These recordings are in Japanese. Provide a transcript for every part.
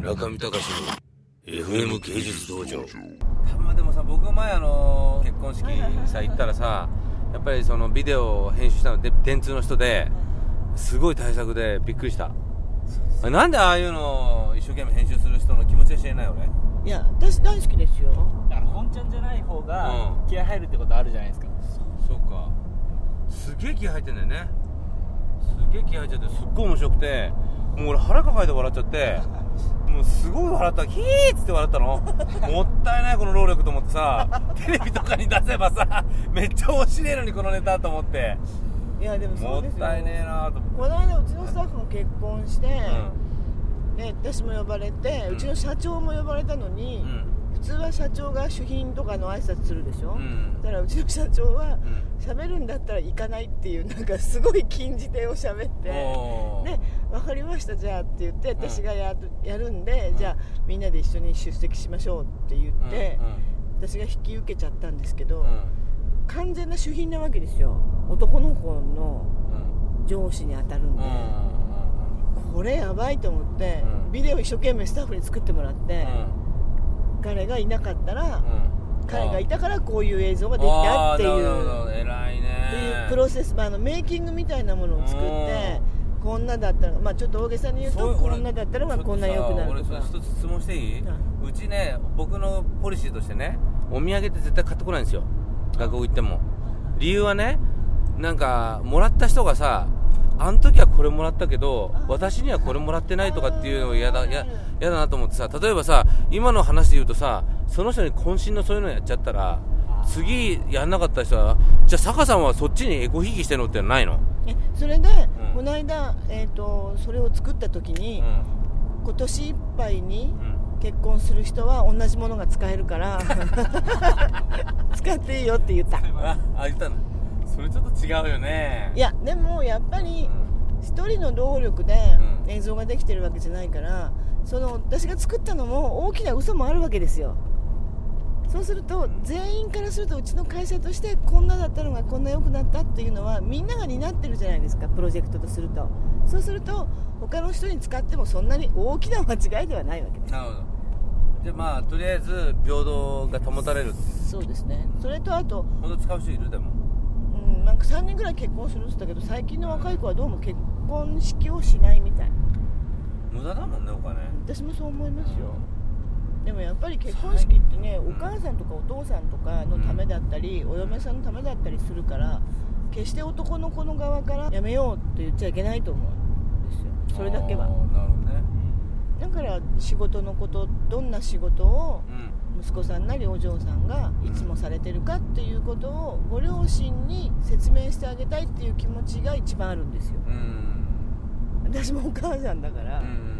中見隆の FM 芸術道場。まあでもさ僕が前あの結婚式さ行ったらさやっぱりそのビデオを編集したので電通の人ですごい対策でびっくりした。なんでああいうのを一生懸命編集する人の気持ちは知れないよね？いや私大好きですよ。だから本ちゃんじゃない方がうん。気合入るってことあるじゃないですか、そうか。すげえ気入ってんだよね。すげえ気入っちゃってすっごい面白くてもう俺腹抱えて笑っちゃってもうすごい笑った。ヒーっつって笑ったの。もったいないこの労力と思ってさ。テレビとかに出せばさめっちゃ面白いのにこのネタと思って。いやでももそうですよ。ったいねえなと。この間うちのスタッフも結婚して、うで私も呼ばれて、ううんちの社長も呼ばれたのに、ん普通は社長が主賓とかの挨拶するでしょ、うん。だからうちの社長はうん。喋るんだったら行かないっていうなんかすごい禁じ手を喋っておー。で分かりましたじゃあって言ってん。私がやるんで、うん。じゃあみんなで一緒に出席しましょうって言って、う私が引き受けちゃったんですけど、完全な主賓なわけですよ。男の子のうん上司に当たるんで、これやばいと思って、うん。ビデオ一生懸命スタッフに作ってもらって、彼がいなかったら、彼がいたからこういう映像ができたっていう。偉いね。っていうプロセス、まあ、あのメイキングみたいなものを作ってこんなだったら、まあ、ちょっと大げさに言うとこんなだったらまあこんな良くなるとか。一つ質問していい、はうちね僕のポリシーとしてねお土産って絶対買ってこないんですよ。学校行っても。理由はねなんかもらった人がさあの時はこれもらったけど私にはこれもらってないとかっていうのが嫌だや嫌だなと思ってさ例えばさ今の話で言うとさその人に渾身のそういうのやっちゃったら次やんなかった人はじゃあ坂さんはそっちにエコひいきしてんのってないの、えそれで、うん。この間、えー、とそれを作った時に、今年いっぱいにうん。結婚する人は同じものが使えるから 使っていいよって言った。ああ言ったの？それちょっと違うよね。いやでもやっぱりうん。一人の労力でうん。映像ができてるわけじゃないからその私が作ったのも大きな嘘もあるわけですよ。そうすると全員からするとうちの会社としてこんなだったのがこんな良くなったっていうのはみんなが担ってるじゃないですかプロジェクトとすると。そうすると他の人に使ってもそんなに大きな間違いではないわけです。なるほど。じゃあまあとりあえず平等が保たれるそうですね。それとあと、本当使う人いる？でも。うん、なんか3人ぐらい結婚するって言ったけど最近の若い子はどうも結婚式をしないみたい。無駄だもんねお金。私もそう思いますよ。でもやっぱり結婚式ってねうん。お母さんとかお父さんとかのためだったりお嫁さんのためだったりするから決して男の子の側からやめようって言っちゃいけないと思うんですよ。それだけは。なるほどね。だから仕事のことどんな仕事をうん息子さんなりお嬢さんがいつもされてるかっていうことをご両親に説明してあげたいっていう気持ちが一番あるんですよ。うん。私もお母さんだから、うん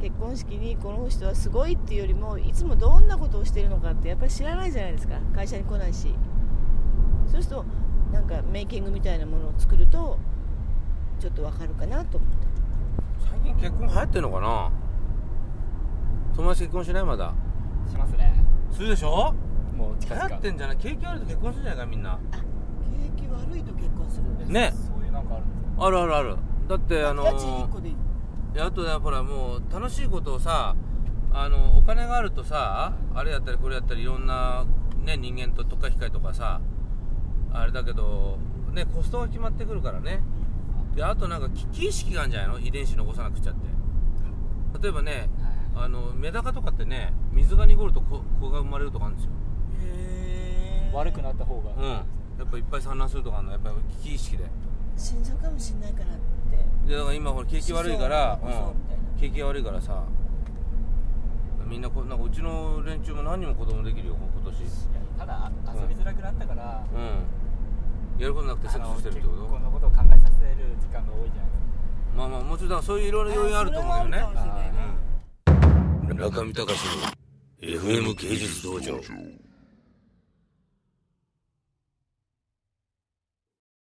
結婚式にこの人はすごいっていうよりもいつもどんなことをしてるのかってやっぱり知らないじゃないですか。会社に来ないし。そうするとなんかメイキングみたいなものを作るとちょっとわかるかなと思って。最近結婚流行ってんのかな？友達結婚しない？まだ。しますねするでしょ？流もう近々。行ってんじゃない？景気悪いと結婚するんじゃないかみんな。景気悪いと結婚するんですね。そういうなんかあるんですかあるあるある。だってあの家賃1個でいい。いやあとねほらもう楽しいことをさあのお金があるとさあれやったりこれやったりいろんな、ね、人間と特化機械とかさあれだけど、ね、コストが決まってくるからね。であとなんか危機意識があるんじゃないの？遺伝子残さなくちゃって。例えばねあのメダカとかってね水が濁ると子子が生まれるとかあるんですよ。へ悪くなった方が、うん。やっぱいっぱい産卵するとかあるの。やっぱ危機意識で。死んじゃうかもしんないからって。でだから今ほら景気悪いから、そうそうみたいな。うん、景気が悪いからさ。みんなこなんかうちの連中も何人も子供できるよ今年。ただ遊びづらくなったから、うん。やることなくてセックスしてるってこ婚とのことを考えさせる時間が多いじゃないですか。まあまあもちろんだからそういういろいろ要因あると思うよね。あそれはあるかもしれないねうん中見隆の FM 芸術道場。